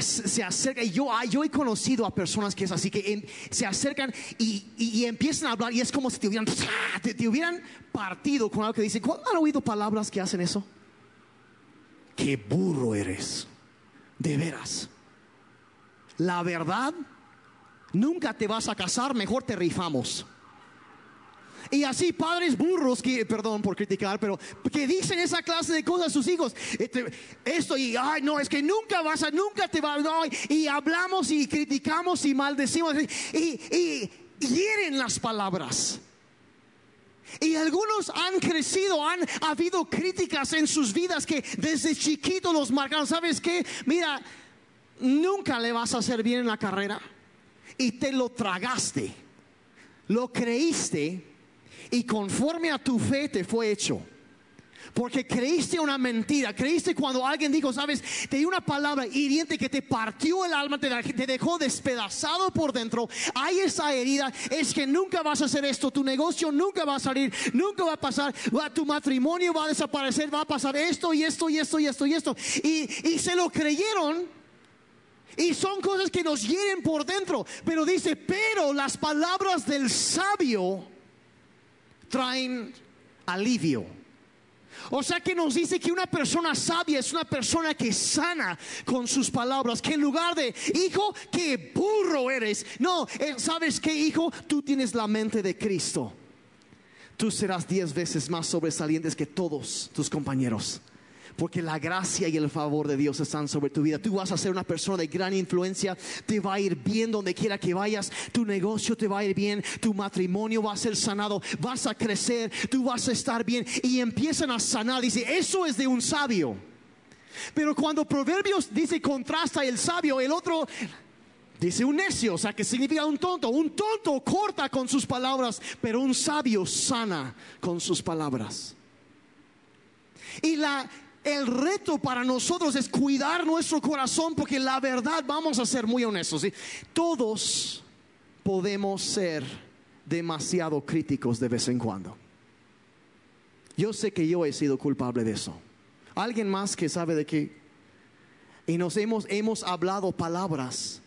Speaker 1: se acerca. Y yo, yo he conocido a personas que es así, que se acercan y, empiezan a hablar y es como si te hubieran, te, hubieran partido con algo que dicen, ¿han oído palabras que hacen eso? Qué burro eres, de veras. La verdad, nunca te vas a casar, mejor te rifamos. Y así padres burros que, perdón por criticar, pero que dicen esa clase de cosas a sus hijos. Este, esto y, ay, no, es que nunca vas a, nunca te va a, y hablamos y criticamos y maldecimos y, y hieren las palabras. Y algunos han crecido, han habido críticas en sus vidas que desde chiquito los marcaron. ¿Sabes qué? Mira, nunca le vas a hacer bien en la carrera. Y te lo tragaste. Lo creíste y conforme a tu fe te fue hecho. Porque creíste una mentira, creíste cuando alguien dijo, sabes, te dio una palabra hiriente que te partió el alma, te, dejó despedazado por dentro. Hay esa herida, es que nunca vas a hacer esto, tu negocio nunca va a salir, nunca va a pasar, tu matrimonio va a desaparecer, va a pasar esto y esto y esto y esto y esto. Y se lo creyeron. Y son cosas que nos hieren por dentro. Pero dice, pero las palabras del sabio traen alivio. O sea que nos dice que una persona sabia es una persona que sana con sus palabras, que en lugar de, hijo, que burro eres, no, eh, ¿sabes qué, hijo? Tú tienes la mente de Cristo. Tú serás diez veces más sobresalientes que todos tus compañeros porque la gracia y el favor de Dios están sobre tu vida. Tú vas a ser una persona de gran influencia, te va a ir bien donde quiera que vayas, tu negocio te va a ir bien, tu matrimonio va a ser sanado, vas a crecer, tú vas a estar bien y empiezan a sanar. Dice, eso es de un sabio. Pero cuando Proverbios dice contrasta el sabio, el otro Dice un necio, o sea, que significa un tonto. Un tonto corta con sus palabras, pero un sabio sana con sus palabras. Y la el reto para nosotros es cuidar nuestro corazón porque la verdad, vamos a ser muy honestos, todos podemos ser demasiado críticos de vez en cuando. Yo sé que yo he sido culpable de eso. Alguien más que sabe de qué. Y nos hemos, hemos hablado palabras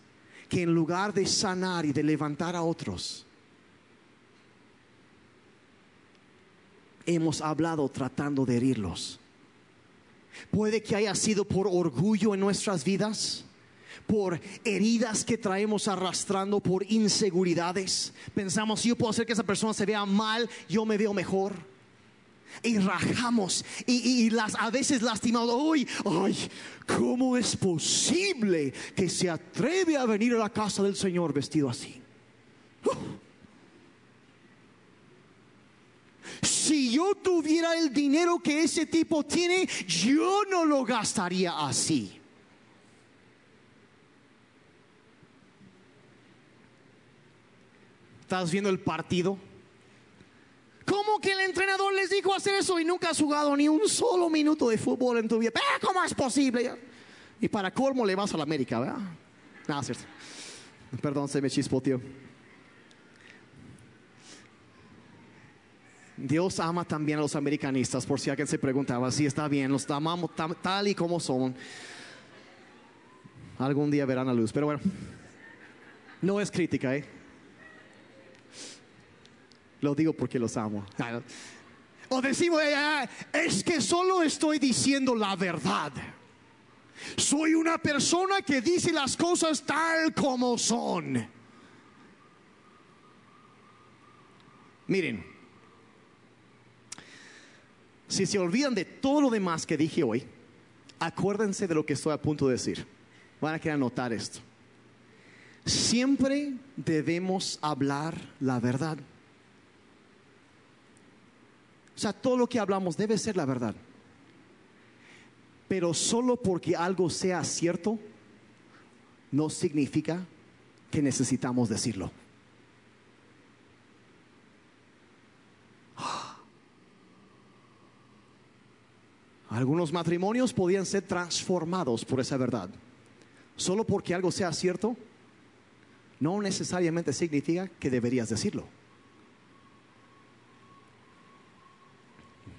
Speaker 1: que en lugar de sanar y de levantar a otros, hemos hablado tratando de herirlos. Puede que haya sido por orgullo en nuestras vidas, por heridas que traemos arrastrando, por inseguridades. Pensamos, si yo puedo hacer que esa persona se vea mal, yo me veo mejor. Y rajamos y, las, a veces lastimamos. Ay, ay, ¿cómo es posible que se atreve a venir a la casa del Señor vestido así? Uh. Si yo tuviera el dinero que ese tipo tiene, yo no lo gastaría así. ¿Estás viendo el partido? ¿Cómo que el entrenador les dijo hacer eso y nunca has jugado ni un solo minuto de fútbol en tu vida? ¿Cómo es posible? Y para colmo le vas a la América, ¿verdad? No, cierto. Perdón, se me chispoteó. Dios ama también a los americanistas, por si alguien se preguntaba, si está bien, los amamos tal y como son. Algún día verán la luz, pero bueno, no es crítica, ¿eh? Lo digo porque los amo. O decimos, es que solo estoy diciendo la verdad. Soy una persona que dice las cosas tal como son. Miren, si se olvidan de todo lo demás que dije hoy, acuérdense de lo que estoy a punto de decir. Van a querer anotar esto. Siempre debemos hablar la verdad. O sea, todo lo que hablamos debe ser la verdad. Pero solo porque algo sea cierto, no significa que necesitamos decirlo. Algunos matrimonios podían ser transformados por esa verdad. Solo porque algo sea cierto, no necesariamente significa que deberías decirlo.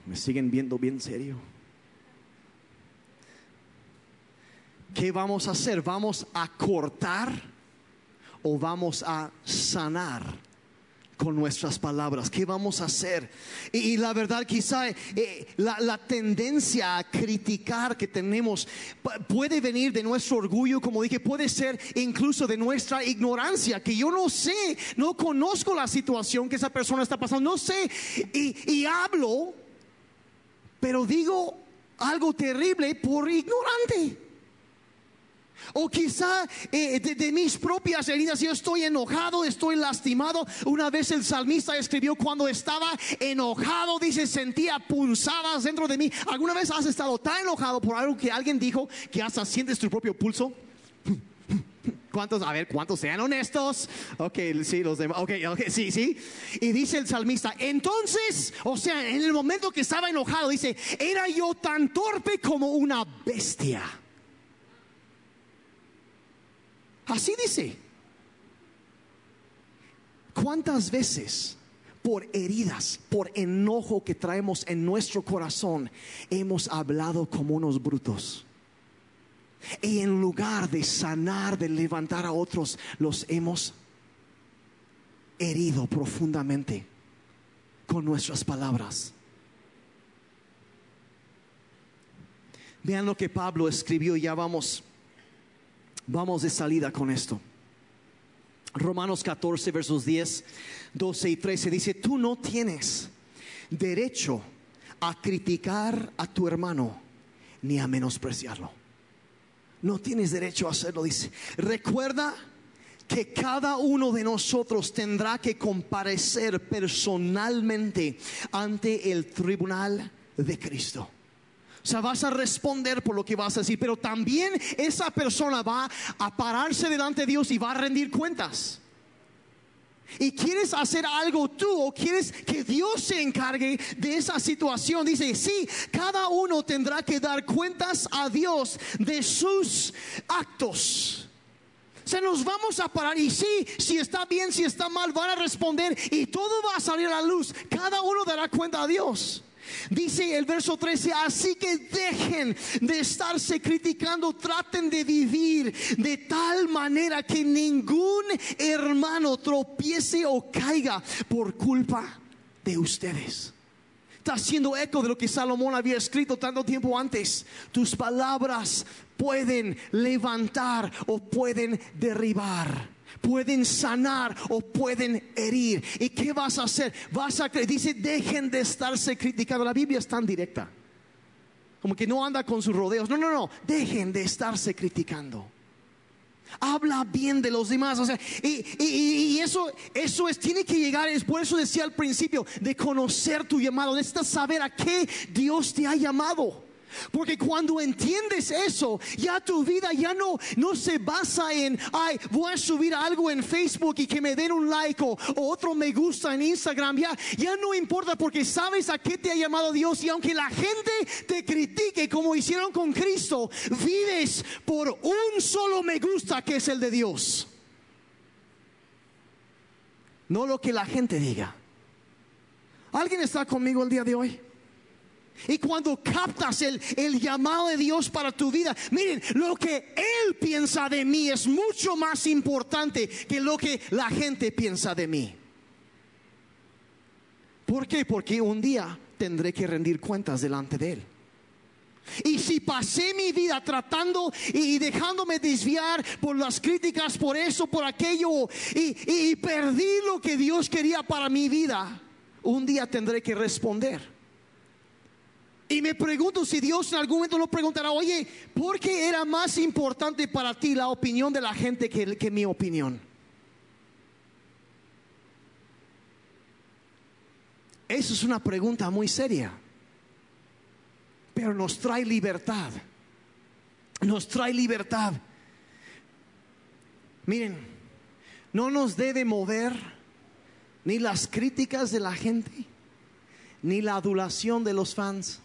Speaker 1: Me siguen viendo bien serio. ¿Qué vamos a hacer? ¿Vamos a cortar o vamos a sanar? Con nuestras palabras? ¿Qué vamos a hacer? Y, la verdad, quizá eh, la, tendencia a criticar que tenemos puede venir de nuestro orgullo, como dije, puede ser incluso de nuestra ignorancia, que yo no sé, no conozco la situación que esa persona está pasando, no sé, y hablo, pero digo algo terrible por ignorante. O quizá eh, de, mis propias heridas, yo estoy enojado, estoy lastimado. Una vez el salmista escribió cuando estaba enojado, dice, sentía pulsadas dentro de mí. ¿Alguna vez has estado tan enojado por algo que alguien dijo que hasta sientes tu propio pulso? ¿Cuántos? A ver, ¿cuántos sean honestos? Ok, sí, los demás. Ok, ok, sí, sí. Y dice el salmista, entonces, o sea, en el momento que estaba enojado, dice, era yo tan torpe como una bestia. Así dice. ¿Cuántas veces por heridas, por enojo que traemos en nuestro corazón, hemos hablado como unos brutos? Y en lugar de sanar, de levantar a otros, los hemos herido profundamente con nuestras palabras. Vean lo que Pablo escribió, ya vamos Vamos de salida con esto. Romanos 14, versos 10, 12 y 13 dice, tú no tienes derecho a criticar a tu hermano ni a menospreciarlo. No tienes derecho a hacerlo, dice. Recuerda que cada uno de nosotros tendrá que comparecer personalmente ante el tribunal de Cristo. O sea, vas a responder por lo que vas a decir, pero también esa persona va a pararse delante de Dios y va a rendir cuentas. Y quieres hacer algo tú o quieres que Dios se encargue de esa situación. Dice, sí, cada uno tendrá que dar cuentas a Dios de sus actos. O sea, nos vamos a parar y sí, si está bien, si está mal, van a responder y todo va a salir a la luz. Cada uno dará cuenta a Dios. Dice el verso 13, así que dejen de estarse criticando, traten de vivir de tal manera que ningún hermano tropiece o caiga por culpa de ustedes. Está haciendo eco de lo que Salomón había escrito tanto tiempo antes. Tus palabras pueden levantar o pueden derribar pueden sanar o pueden herir. ¿Y qué vas a hacer? Vas a dice, dejen de estarse criticando. La Biblia es tan directa. Como que no anda con sus rodeos. No, no, no. Dejen de estarse criticando. Habla bien de los demás. O sea, y, eso, eso es, tiene que llegar. Es por eso decía al principio, de conocer tu llamado. Necesitas saber a qué Dios te ha llamado. Porque cuando entiendes eso, ya tu vida ya no, no se basa en, ay, voy a subir algo en Facebook y que me den un like o, otro me gusta en Instagram. Ya, ya no importa porque sabes a qué te ha llamado Dios y aunque la gente te critique como hicieron con Cristo, vives por un solo me gusta que es el de Dios. No lo que la gente diga. ¿Alguien está conmigo el día de hoy? Y cuando captas el, llamado de Dios para tu vida, miren, lo que Él piensa de mí es mucho más importante que lo que la gente piensa de mí. ¿Por qué? Porque un día tendré que rendir cuentas delante de Él. Y si pasé mi vida tratando y dejándome desviar por las críticas, por eso, por aquello, y perdí lo que Dios quería para mi vida, un día tendré que responder. Y me pregunto si Dios en algún momento nos preguntará, oye, ¿por qué era más importante para ti la opinión de la gente que, que mi opinión? Eso es una pregunta muy seria, pero nos trae libertad, nos trae libertad. Miren, no nos debe mover ni las críticas de la gente ni la adulación de los fans.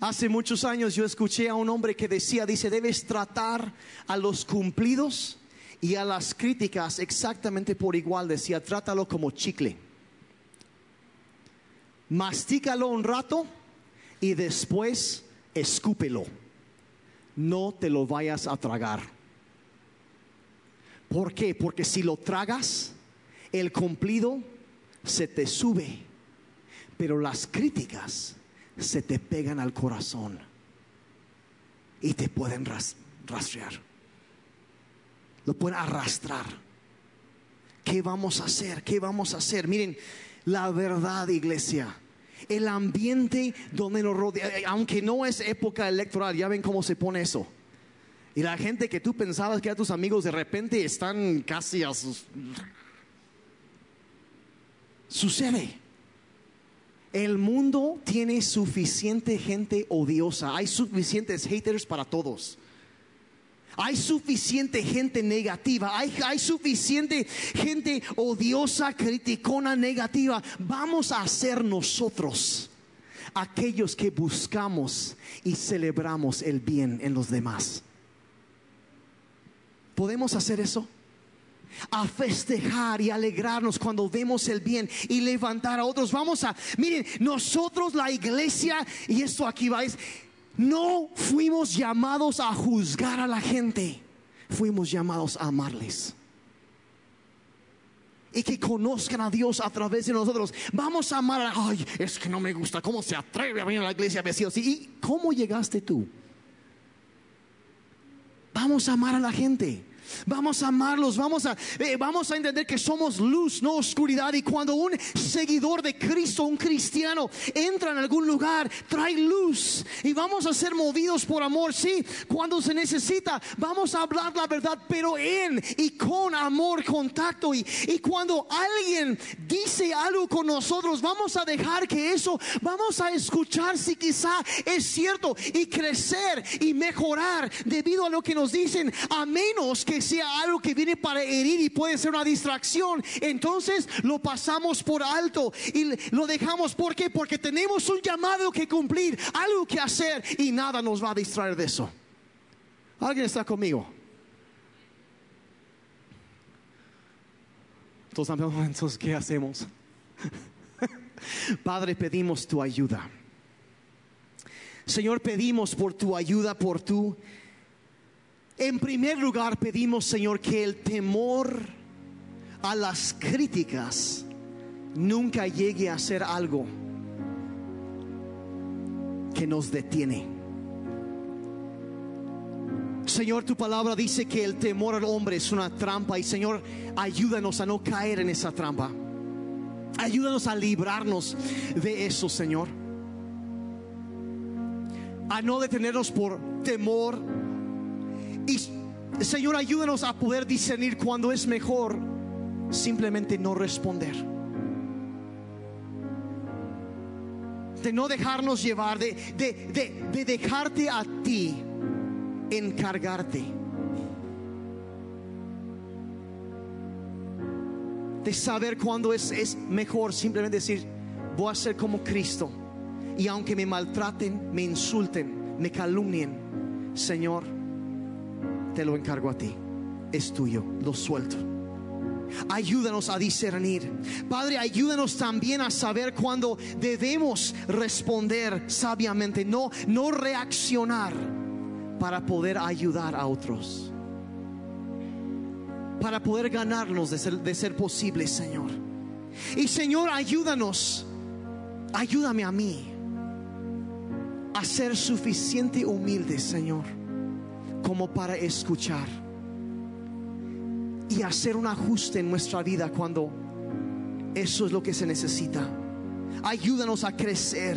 Speaker 1: Hace muchos años yo escuché a un hombre que decía, dice, debes tratar a los cumplidos y a las críticas exactamente por igual. Decía, trátalo como chicle. Mastícalo un rato y después escúpelo. No te lo vayas a tragar. ¿Por qué? Porque si lo tragas, el cumplido se te sube pero las críticas se te pegan al corazón y te pueden rastrear. Lo pueden arrastrar. ¿Qué vamos a hacer? ¿Qué vamos a hacer? Miren, la verdad, iglesia. El ambiente donde nos rodea, eh, aunque no es época electoral, ya ven cómo se pone eso. Y la gente que tú pensabas que eran tus amigos de repente están casi a sus... Sucede. El mundo tiene suficiente gente odiosa. Hay suficientes haters para todos. Hay suficiente gente negativa. Hay, suficiente gente odiosa, criticona, negativa. Vamos a ser nosotros aquellos que buscamos y celebramos el bien en los demás. ¿Podemos hacer eso? A festejar y alegrarnos cuando vemos el bien y levantar a otros. Vamos a, miren, nosotros la iglesia, y esto aquí va, es, no fuimos llamados a juzgar a la gente, fuimos llamados a amarles. Y que conozcan a Dios a través de nosotros. Vamos a amar a, ay, es que no me gusta, ¿cómo se atreve a venir a la iglesia vestido? ¿Y cómo llegaste tú? Vamos a amar a la gente. Vamos a amarlos, vamos a, eh, vamos a entender que somos luz, no oscuridad. Y cuando un seguidor de Cristo, un cristiano, entra en algún lugar, trae luz. Y vamos a ser movidos por amor, sí. Cuando se necesita, vamos a hablar la verdad, pero en y con amor, contacto. Y, y cuando alguien dice algo con nosotros, vamos a dejar que eso, vamos a escuchar si quizá es cierto y crecer y mejorar debido a lo que nos dicen, a menos que sea algo que viene para herir y puede ser una distracción, entonces lo pasamos por alto y lo dejamos. ¿Por qué? Porque tenemos un llamado que cumplir, algo que hacer y nada nos va a distraer de eso. ¿Alguien está conmigo? Entonces, ¿qué hacemos? Padre, pedimos tu ayuda. Señor, pedimos por tu ayuda, por tu en primer lugar pedimos, Señor, que el temor a las críticas nunca llegue a ser algo que nos detiene. Señor, tu palabra dice que el temor al hombre es una trampa y Señor, ayúdanos a no caer en esa trampa. Ayúdanos a librarnos de eso, Señor. A no detenernos por temor y Señor, ayúdanos a poder discernir cuando es mejor simplemente no responder. de no dejarnos llevar, de, de, de, de dejarte a ti encargarte. De saber cuándo es, es mejor simplemente decir, voy a ser como Cristo. Y aunque me maltraten, me insulten, me calumnien, Señor, te lo encargo a ti. Es tuyo, lo suelto. Ayúdanos a discernir. Padre, ayúdanos también a saber cuándo debemos responder sabiamente, no, no reaccionar para poder ayudar a otros. Para poder ganarnos de ser, de ser posible, Señor. Y Señor, ayúdanos. Ayúdame a mí a ser suficiente humilde, Señor, como para escuchar y hacer un ajuste en nuestra vida cuando eso es lo que se necesita. Ayúdanos a crecer.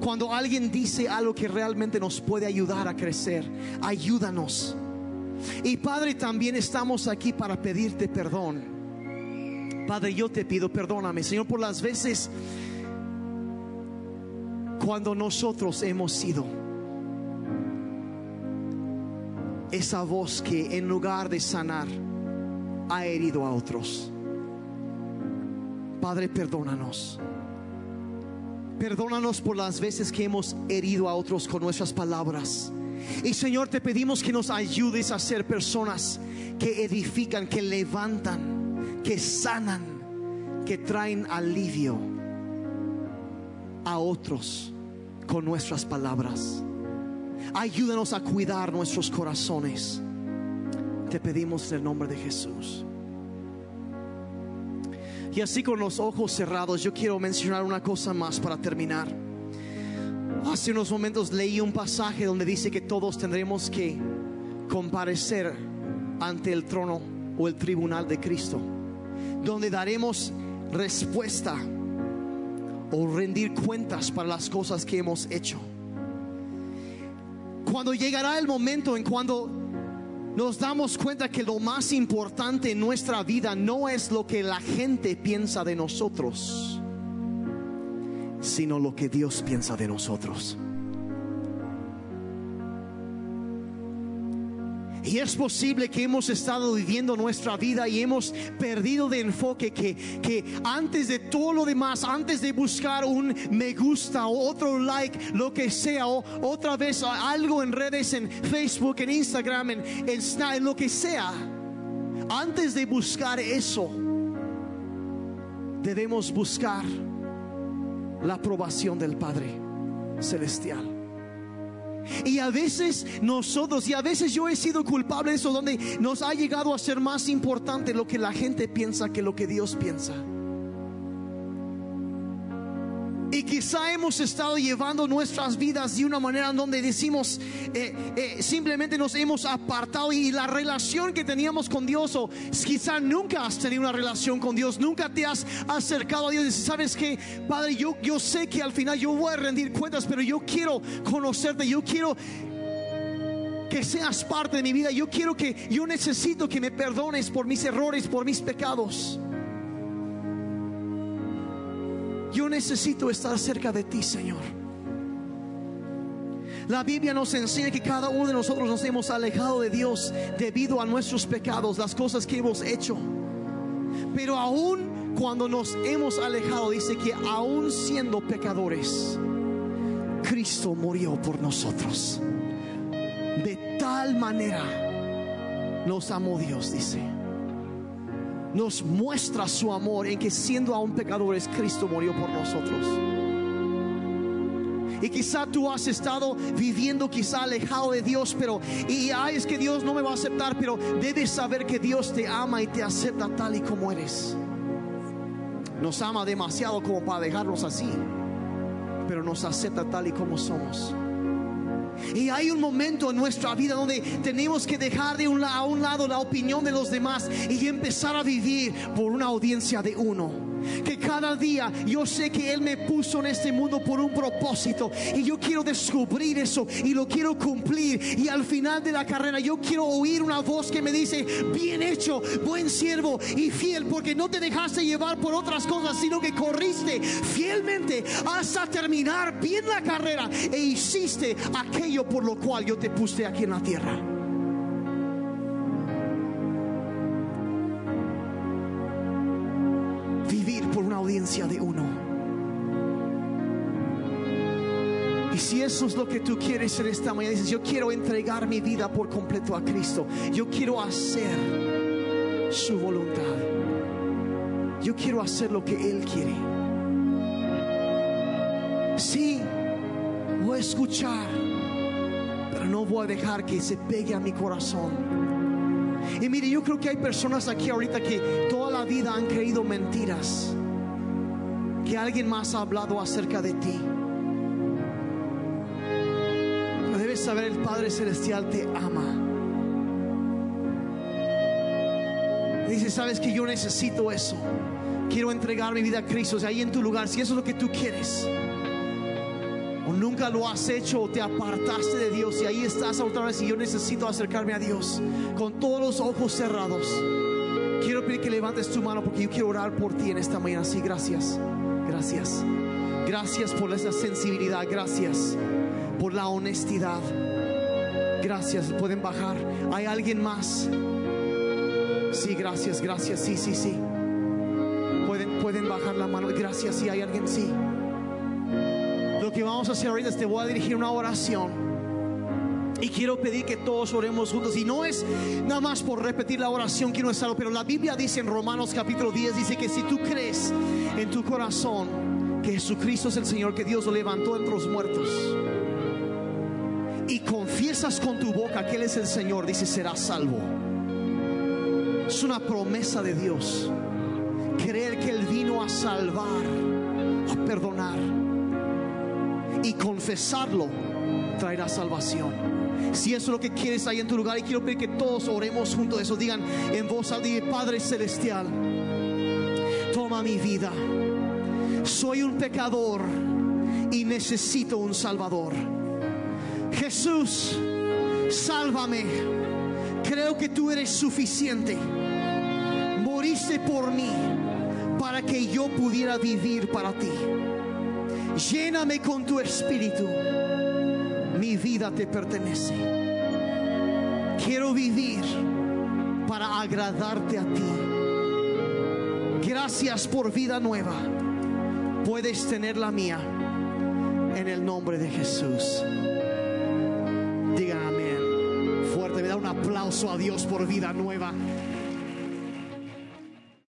Speaker 1: Cuando alguien dice algo que realmente nos puede ayudar a crecer, ayúdanos. Y Padre, también estamos aquí para pedirte perdón. Padre, yo te pido, perdóname, Señor, por las veces cuando nosotros hemos sido esa voz que en lugar de sanar ha herido a otros. Padre, perdónanos. Perdónanos por las veces que hemos herido a otros con nuestras palabras. Y Señor, te pedimos que nos ayudes a ser personas que edifican, que levantan, que sanan, que traen alivio a otros con nuestras palabras. Ayúdanos a cuidar nuestros corazones. Te pedimos en el nombre de Jesús. Y así con los ojos cerrados, yo quiero mencionar una cosa más para terminar. Hace unos momentos leí un pasaje donde dice que todos tendremos que comparecer ante el trono o el tribunal de Cristo, donde daremos respuesta o rendir cuentas para las cosas que hemos hecho. Cuando llegará el momento en cuando nos damos cuenta que lo más importante en nuestra vida no es lo que la gente piensa de nosotros, sino lo que Dios piensa de nosotros. Y es posible que hemos estado viviendo nuestra vida y hemos perdido de enfoque que, que antes de todo lo demás, antes de buscar un me gusta o otro like, lo que sea, o otra vez algo en redes, en Facebook, en Instagram, en, en Snap, en lo que sea, antes de buscar eso, debemos buscar la aprobación del Padre Celestial. Y a veces nosotros, y a veces yo he sido culpable de eso, donde nos ha llegado a ser más importante lo que la gente piensa que lo que Dios piensa. Y quizá hemos estado llevando nuestras vidas de una manera en donde decimos, eh, eh, simplemente nos hemos apartado y la relación que teníamos con Dios, o quizá nunca has tenido una relación con Dios, nunca te has acercado a Dios y sabes que, Padre, yo, yo sé que al final yo voy a rendir cuentas, pero yo quiero conocerte, yo quiero que seas parte de mi vida, yo quiero que, yo necesito que me perdones por mis errores, por mis pecados. Yo necesito estar cerca de ti, Señor. La Biblia nos enseña que cada uno de nosotros nos hemos alejado de Dios debido a nuestros pecados, las cosas que hemos hecho. Pero aún cuando nos hemos alejado, dice que aún siendo pecadores, Cristo murió por nosotros. De tal manera nos amó Dios, dice nos muestra su amor en que siendo aún pecadores, Cristo murió por nosotros. Y quizá tú has estado viviendo quizá alejado de Dios, pero y ay, es que Dios no me va a aceptar, pero debes saber que Dios te ama y te acepta tal y como eres. Nos ama demasiado como para dejarnos así, pero nos acepta tal y como somos. Y hay un momento en nuestra vida donde tenemos que dejar de un, a un lado la opinión de los demás y empezar a vivir por una audiencia de uno Que cada día yo sé que Él me puso en este mundo por un propósito y yo quiero descubrir eso y lo quiero cumplir. Y al final de la carrera yo quiero oír una voz que me dice, bien hecho, buen siervo y fiel, porque no te dejaste llevar por otras cosas, sino que corriste fielmente hasta terminar bien la carrera e hiciste aquello por lo cual yo te puse aquí en la tierra. De uno. Y si eso es lo que tú quieres en esta mañana, dices, yo quiero entregar mi vida por completo a Cristo. Yo quiero hacer su voluntad. Yo quiero hacer lo que Él quiere. Sí, voy a escuchar, pero no voy a dejar que se pegue a mi corazón. Y mire, yo creo que hay personas aquí ahorita que toda la vida han creído mentiras. Que alguien más ha hablado acerca de ti. Pero debes saber, el Padre Celestial te ama. Dice, sabes que yo necesito eso. Quiero entregar mi vida a Cristo. O ahí en tu lugar, si eso es lo que tú quieres. O nunca lo has hecho o te apartaste de Dios y ahí estás otra vez y yo necesito acercarme a Dios con todos los ojos cerrados. Quiero pedir que levantes tu mano porque yo quiero orar por ti en esta mañana. Sí, gracias. Gracias. Gracias por esa sensibilidad. Gracias por la honestidad. Gracias. Pueden bajar. ¿Hay alguien más? Sí, gracias, gracias. Sí, sí, sí. Pueden, pueden bajar la mano. Gracias. Sí, hay alguien. Sí. Lo que vamos a hacer ahorita es te voy a dirigir una oración. Y quiero pedir que todos oremos juntos. Y no es nada más por repetir la oración que no es algo, pero la Biblia dice en Romanos capítulo 10, dice que si tú crees en tu corazón que Jesucristo es el Señor, que Dios lo levantó entre los muertos, y confiesas con tu boca que Él es el Señor, dice, serás salvo. Es una promesa de Dios. Creer que Él vino a salvar, a perdonar y confesarlo traerá salvación. Si eso es lo que quieres ahí en tu lugar, y quiero pedir que todos oremos juntos, eso digan en voz alta, Padre Celestial, toma mi vida. Soy un pecador y necesito un Salvador. Jesús, sálvame. Creo que tú eres suficiente. Moriste por mí para que yo pudiera vivir para ti. Lléname con tu espíritu. Vida te pertenece. Quiero vivir para agradarte a ti. Gracias por vida nueva. Puedes tener la mía en el nombre de Jesús. Digan amén. Fuerte, me da un aplauso a Dios por vida nueva.